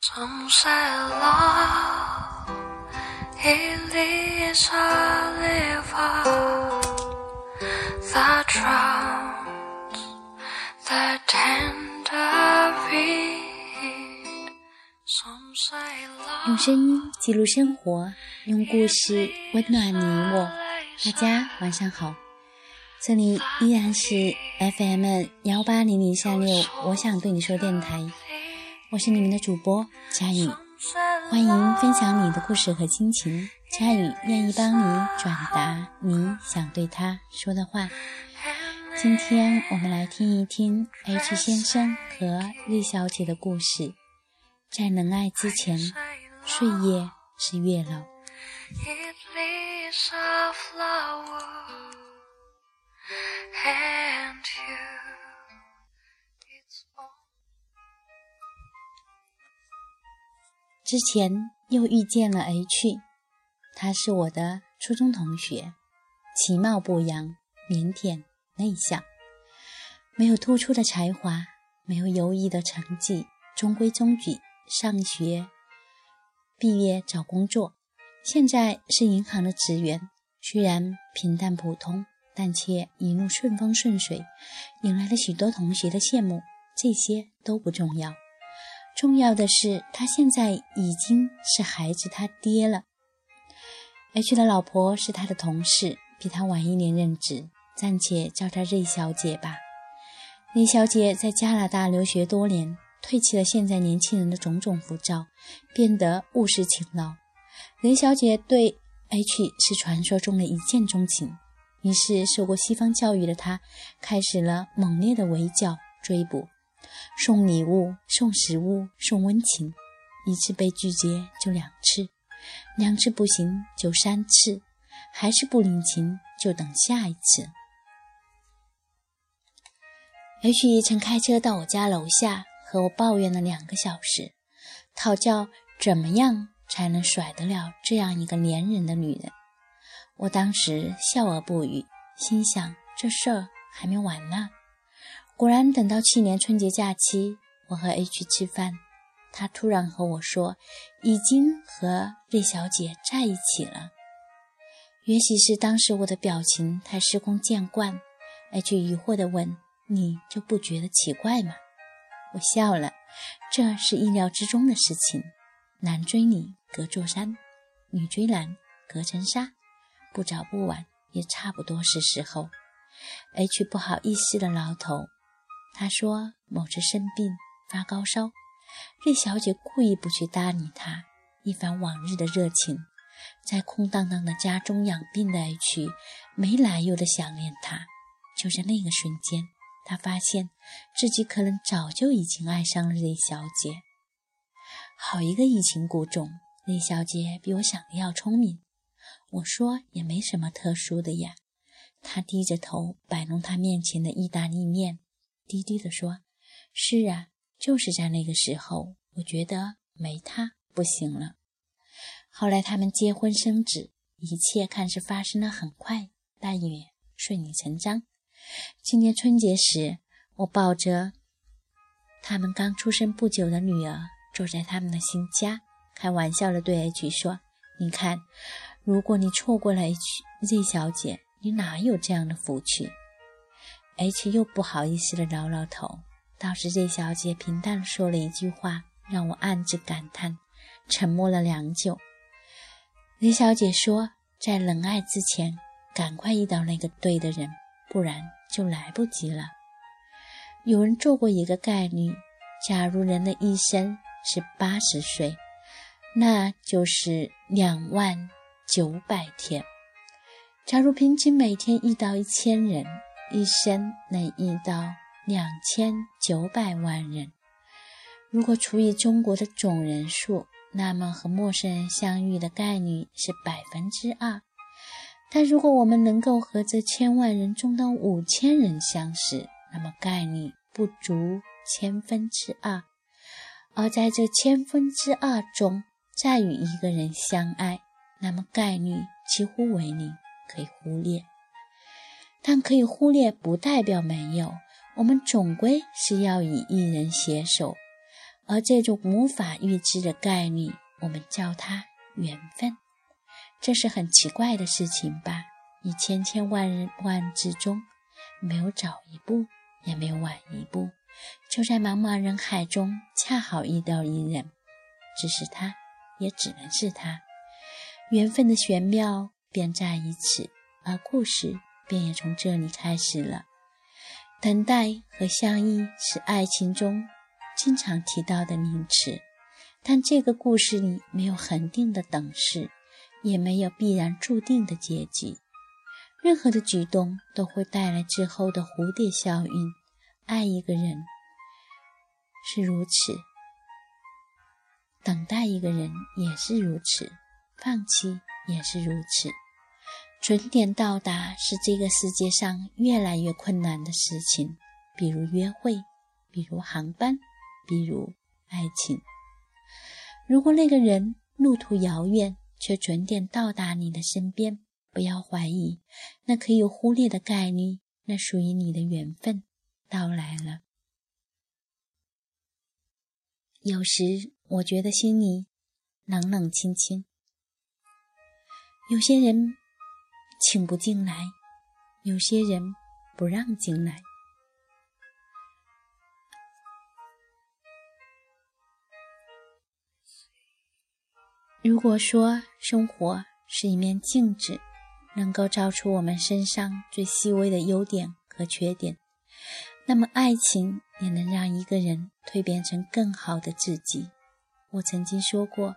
Some say love, it is a river that drowns the tender beat 用声音记录生活，用故事温暖你我。大家晚上好，这里依然是 FM 幺八零零三六，我想对你说电台，我是你们的主播佳宇，欢迎分享你的故事和心情，佳宇愿意帮你转达你想对他说的话。今天我们来听一听 H 先生和丽小姐的故事，在能爱之前，岁月是月老。And you, 之前又遇见了 H，他是我的初中同学，其貌不扬，腼腆内向，没有突出的才华，没有优异的成绩，中规中矩。上学、毕业找工作，现在是银行的职员。虽然平淡普通，但却一路顺风顺水，引来了许多同学的羡慕。这些都不重要。重要的是，他现在已经是孩子他爹了。H 的老婆是他的同事，比他晚一年任职，暂且叫她瑞小姐吧。瑞小姐在加拿大留学多年，褪去了现在年轻人的种种浮躁，变得务实勤劳。雷小姐对 H 是传说中的一见钟情，于是受过西方教育的她开始了猛烈的围剿追捕。送礼物、送食物、送温情，一次被拒绝就两次，两次不行就三次，还是不领情就等下一次。H 曾开车到我家楼下和我抱怨了两个小时，讨教怎么样才能甩得了这样一个粘人的女人。我当时笑而不语，心想这事儿还没完呢。果然，等到去年春节假期，我和 H 吃饭，他突然和我说，已经和魏小姐在一起了。也许是当时我的表情太司空见惯，H 疑惑地问：“你就不觉得奇怪吗？”我笑了，这是意料之中的事情。男追女隔座山，女追男隔层纱，不早不晚，也差不多是时候。H 不好意思地挠头。他说某次生病发高烧，瑞小姐故意不去搭理他，一反往日的热情，在空荡荡的家中养病的 H 没来由的想念他。就在那个瞬间，他发现自己可能早就已经爱上了瑞小姐。好一个欲擒故纵！瑞小姐比我想的要聪明。我说也没什么特殊的呀。他低着头摆弄他面前的意大利面。低低地说：“是啊，就是在那个时候，我觉得没他不行了。后来他们结婚生子，一切看似发生的很快，但也顺理成章。今年春节时，我抱着他们刚出生不久的女儿，坐在他们的新家，开玩笑地对 H 说：‘你看，如果你错过了 H Z 小姐，你哪有这样的福气？’ H 又不好意思地挠挠头，倒是这小姐平淡说了一句话，让我暗自感叹，沉默了良久。李小姐说：“在冷爱之前，赶快遇到那个对的人，不然就来不及了。”有人做过一个概率：假如人的一生是八十岁，那就是两万九百天。假如平均每天遇到一千人，一生能遇到两千九百万人。如果除以中国的总人数，那么和陌生人相遇的概率是百分之二。但如果我们能够和这千万人中的五千人相识，那么概率不足千分之二。而在这千分之二中，再与一个人相爱，那么概率几乎为零，可以忽略。但可以忽略，不代表没有。我们总归是要与一人携手，而这种无法预知的概率，我们叫它缘分。这是很奇怪的事情吧？你千千万万之中，没有早一步，也没有晚一步，就在茫茫人海中，恰好遇到一人，只是他，也只能是他。缘分的玄妙便在于此，而故事便也从这里开始了。等待和相依是爱情中经常提到的名词，但这个故事里没有恒定的等式。也没有必然注定的结局，任何的举动都会带来之后的蝴蝶效应。爱一个人是如此，等待一个人也是如此，放弃也是如此。准点到达是这个世界上越来越困难的事情，比如约会，比如航班，比如爱情。如果那个人路途遥远，却准点到达你的身边，不要怀疑，那可以忽略的概率，那属于你的缘分到来了。有时我觉得心里冷冷清清，有些人请不进来，有些人不让进来。如果说生活是一面镜子，能够照出我们身上最细微的优点和缺点，那么爱情也能让一个人蜕变成更好的自己。我曾经说过，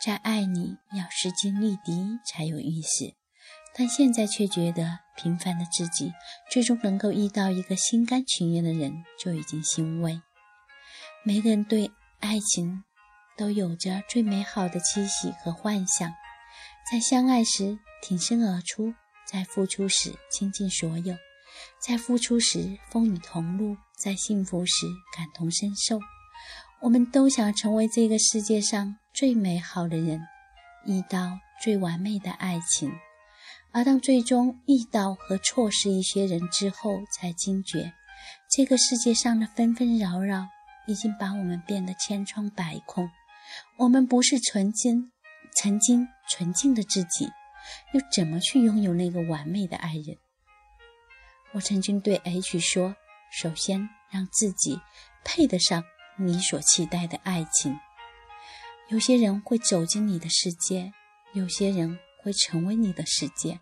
在爱里要势均力敌才有意思，但现在却觉得平凡的自己最终能够遇到一个心甘情愿的人就已经欣慰。每个人对爱情。都有着最美好的期许和幻想，在相爱时挺身而出，在付出时倾尽所有，在付出时风雨同路，在幸福时感同身受。我们都想成为这个世界上最美好的人，遇到最完美的爱情。而当最终遇到和错失一些人之后，才惊觉，这个世界上的纷纷扰扰已经把我们变得千疮百孔。我们不是纯净、曾经纯净的自己，又怎么去拥有那个完美的爱人？我曾经对 H 说：“首先让自己配得上你所期待的爱情。有些人会走进你的世界，有些人会成为你的世界，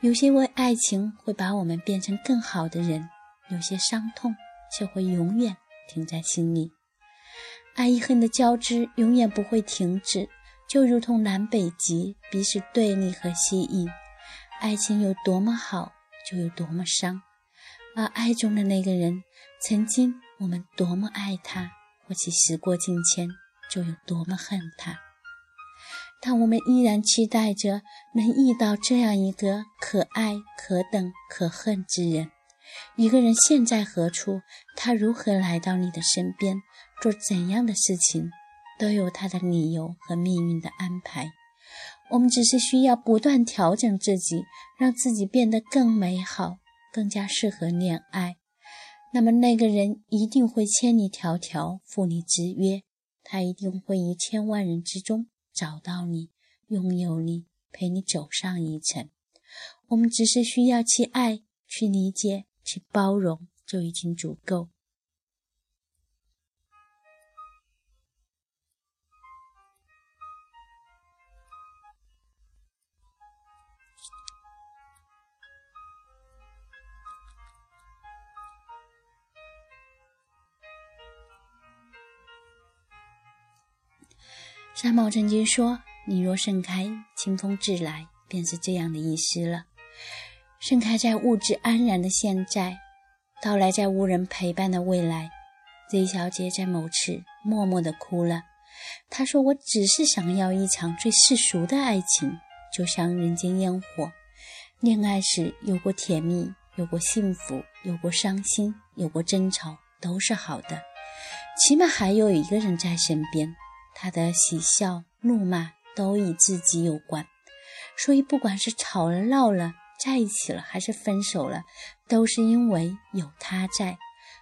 有些为爱情会把我们变成更好的人，有些伤痛却会永远停在心里。”爱与恨的交织永远不会停止，就如同南北极，彼此对立和吸引。爱情有多么好，就有多么伤。而爱中的那个人，曾经我们多么爱他，或许时过境迁，就有多么恨他。但我们依然期待着能遇到这样一个可爱、可等、可恨之人。一个人现在何处？他如何来到你的身边？做怎样的事情，都有他的理由和命运的安排。我们只是需要不断调整自己，让自己变得更美好，更加适合恋爱。那么，那个人一定会千里迢迢赴你之约，他一定会于千万人之中找到你，拥有你，陪你走上一程。我们只是需要去爱，去理解。去包容就已经足够。三毛曾经说：“你若盛开，清风自来。”便是这样的意思了。盛开在物质安然的现在，到来在无人陪伴的未来。Z 小姐在某次默默地哭了。她说：“我只是想要一场最世俗的爱情，就像人间烟火。恋爱时有过甜蜜，有过幸福，有过伤心，有过争吵，都是好的。起码还有一个人在身边，他的喜笑怒骂都与自己有关。所以，不管是吵了闹了。”在一起了还是分手了，都是因为有他在，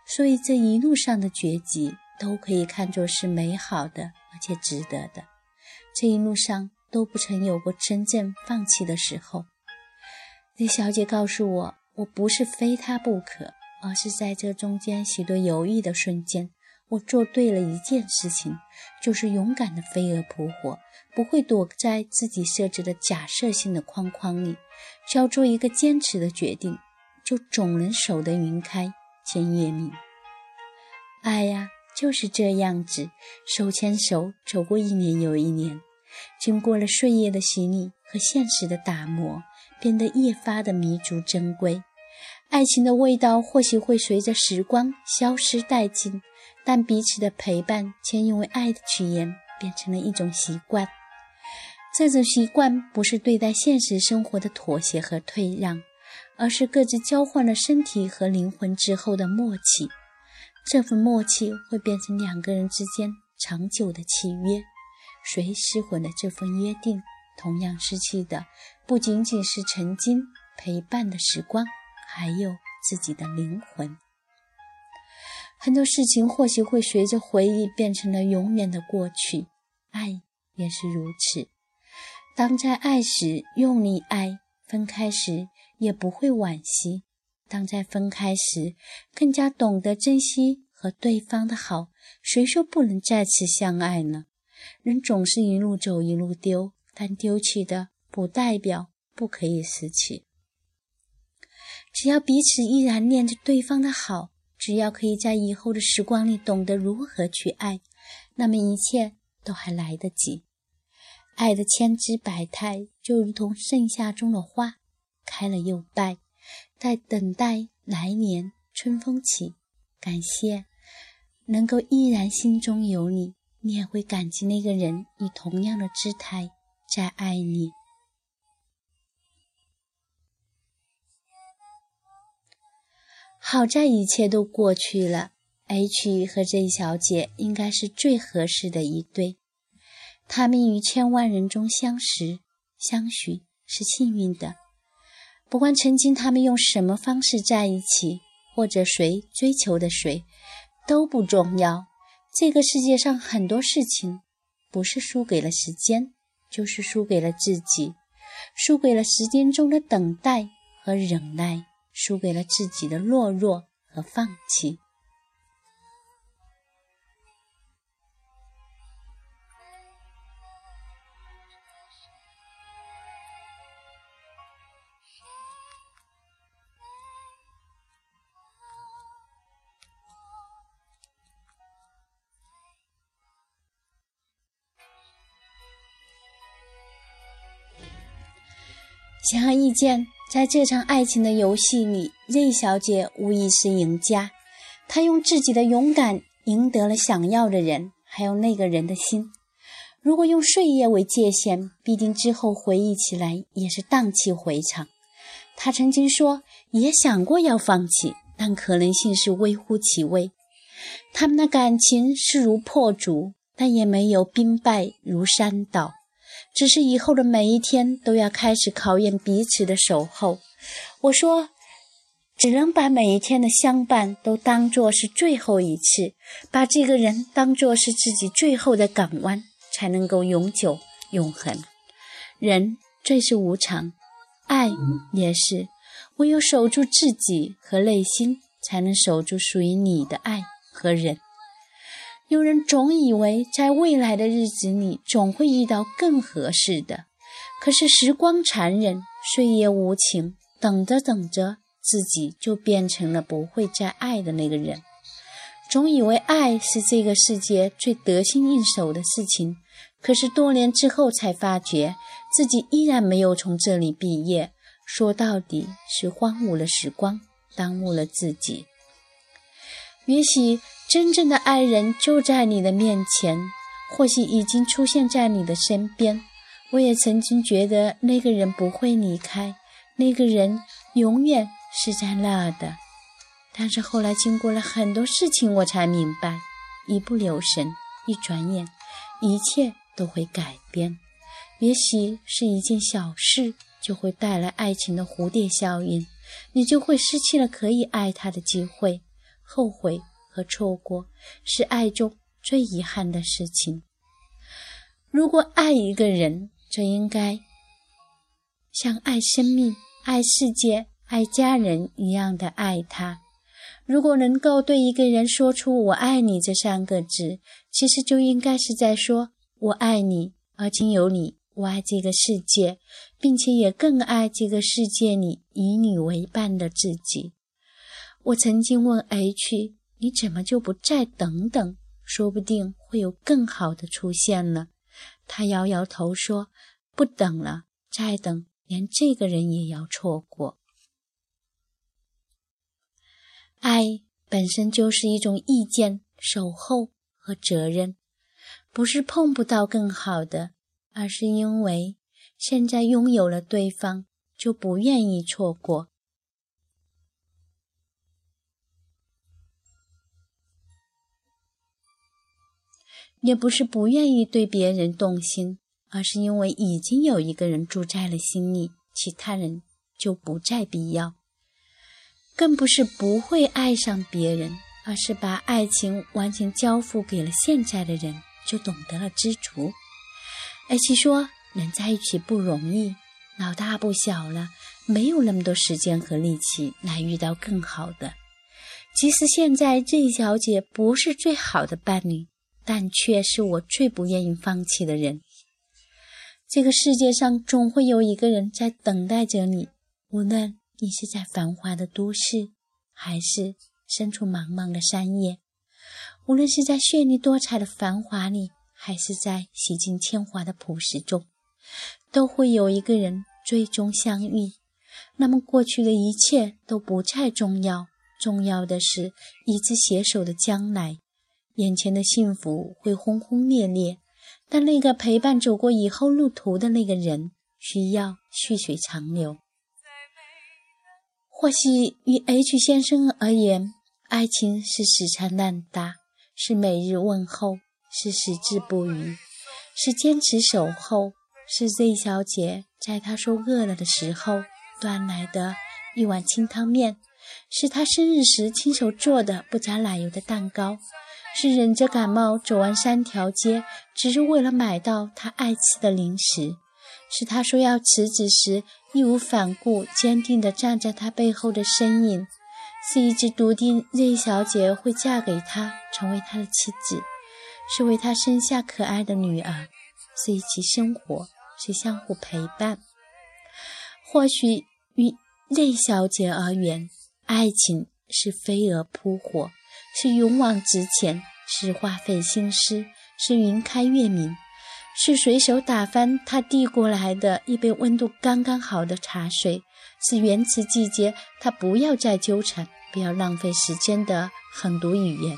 所以这一路上的绝迹都可以看作是美好的，而且值得的。这一路上都不曾有过真正放弃的时候。李小姐告诉我，我不是非他不可，而是在这中间许多犹豫的瞬间，我做对了一件事情，就是勇敢的飞蛾扑火，不会躲在自己设置的假设性的框框里，只要做一个坚持的决定，就总能守得云开见月明。爱呀，就是这样子，手牵手走过一年又一年，经过了岁月的洗礼和现实的打磨。变得越发的弥足珍贵，爱情的味道或许会随着时光消失殆尽，但彼此的陪伴却因为爱的起源变成了一种习惯。这种习惯不是对待现实生活的妥协和退让，而是各自交换了身体和灵魂之后的默契。这份默契会变成两个人之间长久的契约。谁失魂的这份约定？同样失去的不仅仅是曾经陪伴的时光，还有自己的灵魂。很多事情或许会随着回忆变成了永远的过去，爱也是如此。当在爱时用力爱，分开时也不会惋惜；当在分开时更加懂得珍惜和对方的好，谁说不能再次相爱呢？人总是一路走一路丢。但丢弃的不代表不可以拾起。只要彼此依然念着对方的好，只要可以在以后的时光里懂得如何去爱，那么一切都还来得及。爱的千姿百态，就如同盛夏中的花，开了又败，在等待来年春风起。感谢能够依然心中有你，你也会感激那个人以同样的姿态。在爱你。好在一切都过去了。H 和 J 小姐应该是最合适的一对。他们于千万人中相识、相许，是幸运的。不管曾经他们用什么方式在一起，或者谁追求的谁，都不重要。这个世界上很多事情，不是输给了时间。就是输给了自己，输给了时间中的等待和忍耐，输给了自己的懦弱和放弃。显而易见，在这场爱情的游戏里，瑞小姐无疑是赢家。她用自己的勇敢赢得了想要的人，还有那个人的心。如果用岁月为界限，必定之后回忆起来也是荡气回肠。她曾经说，也想过要放弃，但可能性是微乎其微。他们的感情势如破竹，但也没有兵败如山倒。只是以后的每一天都要开始考验彼此的守候。我说，只能把每一天的相伴都当作是最后一次，把这个人当作是自己最后的港湾，才能够永久永恒。人最是无常，爱也是，唯有守住自己和内心，才能守住属于你的爱和人。有人总以为在未来的日子里总会遇到更合适的，可是时光残忍，岁月无情，等着等着，自己就变成了不会再爱的那个人。总以为爱是这个世界最得心应手的事情，可是多年之后才发觉，自己依然没有从这里毕业。说到底是荒芜了时光，耽误了自己。也许。真正的爱人就在你的面前，或许已经出现在你的身边。我也曾经觉得那个人不会离开，那个人永远是在那儿的。但是后来经过了很多事情，我才明白，一不留神，一转眼，一切都会改变。也许是一件小事，就会带来爱情的蝴蝶效应，你就会失去了可以爱他的机会，后悔。和错过是爱中最遗憾的事情。如果爱一个人，就应该像爱生命、爱世界、爱家人一样的爱他。如果能够对一个人说出“我爱你”这三个字，其实就应该是在说“我爱你”，而仅有你，我爱这个世界，并且也更爱这个世界里以你为伴的自己。我曾经问 H：“ 你怎么就不再等等？说不定会有更好的出现呢？”他摇摇头说：“不等了，再等，连这个人也要错过。”爱本身就是一种意见、守候和责任，不是碰不到更好的，而是因为现在拥有了对方，就不愿意错过；也不是不愿意对别人动心，而是因为已经有一个人住在了心里，其他人就不再必要。更不是不会爱上别人，而是把爱情完全交付给了现在的人，就懂得了知足。而且说能在一起不容易，老大不小了，没有那么多时间和力气来遇到更好的。即使现在这小姐不是最好的伴侣，但却是我最不愿意放弃的人。这个世界上总会有一个人在等待着你，无论。你是在繁华的都市，还是身处茫茫的山野？无论是在绚丽多彩的繁华里，还是在洗尽铅华的朴实中，都会有一个人最终相遇。那么，过去的一切都不再重要，重要的是一直携手的将来。眼前的幸福会轰轰烈烈，但那个陪伴走过以后路途的那个人，需要细水长流。或许与 H 先生而言，爱情是死缠烂打，是每日问候，是矢志不渝，是坚持守候，是 Z 小姐在他说饿了的时候端来的一碗清汤面，是他生日时亲手做的不加奶油的蛋糕，是忍着感冒走完三条街，只是为了买到他爱吃的零食。是他说要辞职时义无反顾、坚定地站在他背后的身影；是一直笃定瑞小姐会嫁给他，成为他的妻子；是为他生下可爱的女儿；是一起生活，是相互陪伴。或许与瑞小姐而言，爱情是飞蛾扑火，是勇往直前，是花费心思，是云开月明。是随手打翻他递过来的一杯温度刚刚好的茶水，是原词季节他不要再纠缠、不要浪费时间的狠毒语言，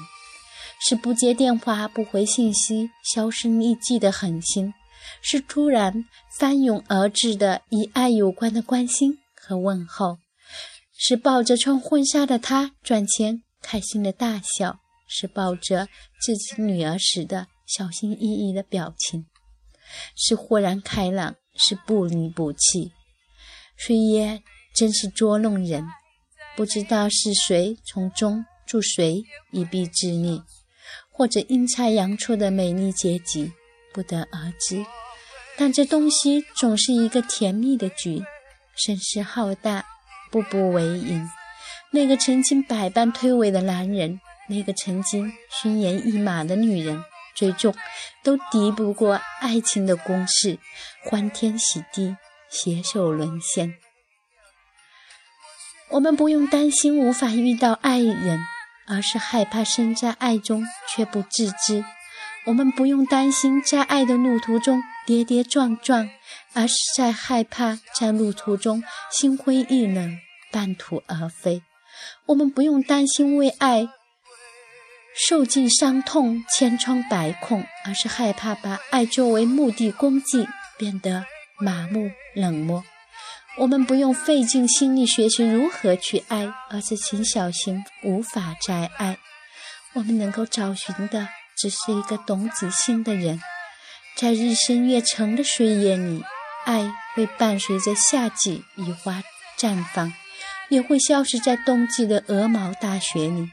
是不接电话、不回信息、销声匿迹的狠心，是突然翻涌而至的与爱有关的关心和问候，是抱着穿婚纱的他转钱开心的大笑，是抱着自己女儿时的小心翼翼的表情。是豁然开朗，是不离不弃。岁月真是捉弄人，不知道是谁从中助谁一臂之力，或者阴差阳错的美丽结局，不得而知。但这东西总是一个甜蜜的局，声势浩大，步步为营。那个曾经百般推诿的男人，那个曾经心猿意马的女人。最终，都敌不过爱情的攻势，欢天喜地，携手沦陷。我们不用担心无法遇到爱人，而是害怕身在爱中却不自知；我们不用担心在爱的路途中跌跌撞撞，而是在害怕在路途中心灰意冷，半途而废；我们不用担心为爱。受尽伤痛，千疮百孔，而是害怕把爱作为目的功绩，变得麻木冷漠。我们不用费尽心力学习如何去爱，而是请小心无法再爱。我们能够找寻的，只是一个懂己心的人。在日升月沉的岁月里，爱会伴随着夏季雨花绽放，也会消失在冬季的鹅毛大雪里。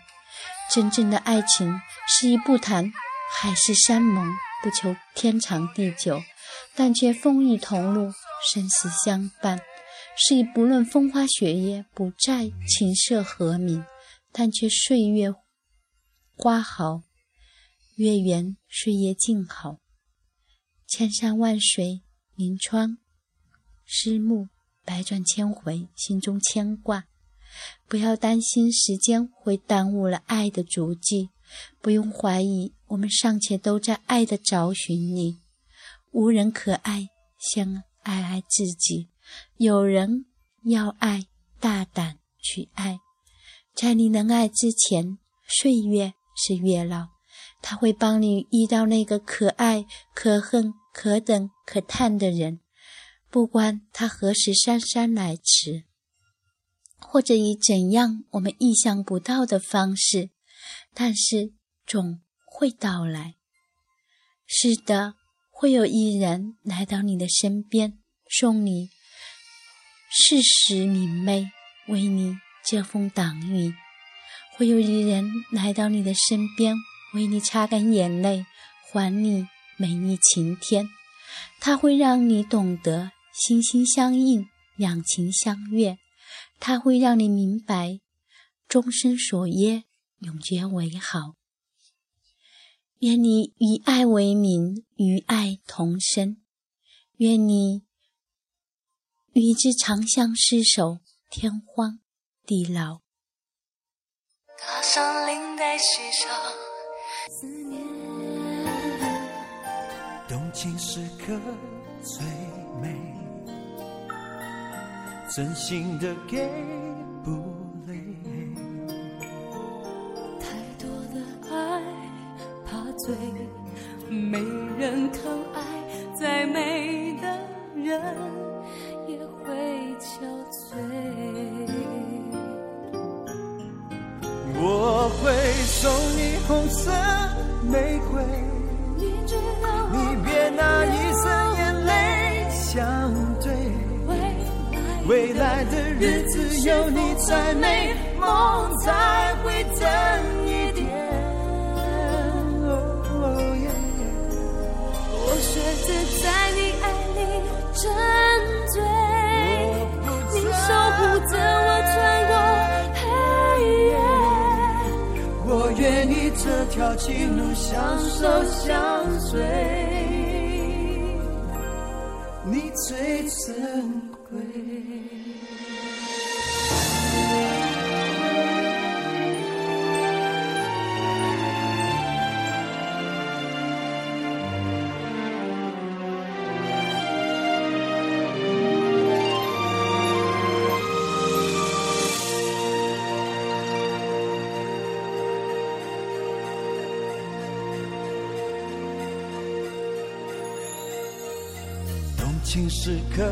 真正的爱情是一不谈海誓山盟，不求天长地久，但却风雨同路，生死相伴；是以不论风花雪月，不再琴瑟和鸣，但却岁月花好，月圆岁月静好。千山万水，临窗思慕，百转千回，心中牵挂。不要担心时间会耽误了爱的足迹，不用怀疑，我们尚且都在爱的找寻里。无人可爱，先爱爱自己；有人要爱，大胆去爱。在你能爱之前，岁月是月老，他会帮你遇到那个可爱、可恨、可等、可叹的人，不管他何时姗姗来迟。或者以怎样我们意想不到的方式，但是总会到来。是的，会有一人来到你的身边，送你四时明媚，为你遮风挡雨；会有一人来到你的身边，为你擦干眼泪，还你每一晴天。他会让你懂得心心相印，两情相悦。它会让你明白，终身所约，永结为好。愿你以爱为名，与爱同生。愿你与之长相厮守，天荒地老。踏上领带系上思念，动情时刻最美。真心的给不累，太多的爱怕醉，没人疼爱，再美的人也会憔悴。我会送你红色玫瑰，你知道你别拿一生眼泪相。未来的日子有你才美，梦才会真一点。我选择在你爱里沉醉，你守护着我穿过黑夜。我愿意这条情路相守相随，你最珍贵。情时刻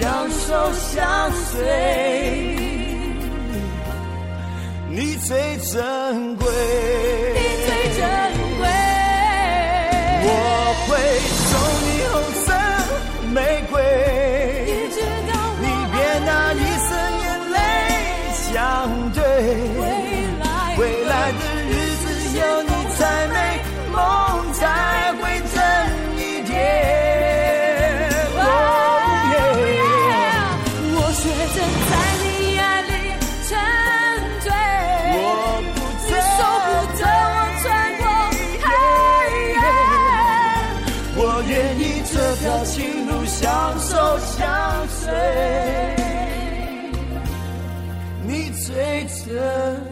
相守相随。你最珍贵，later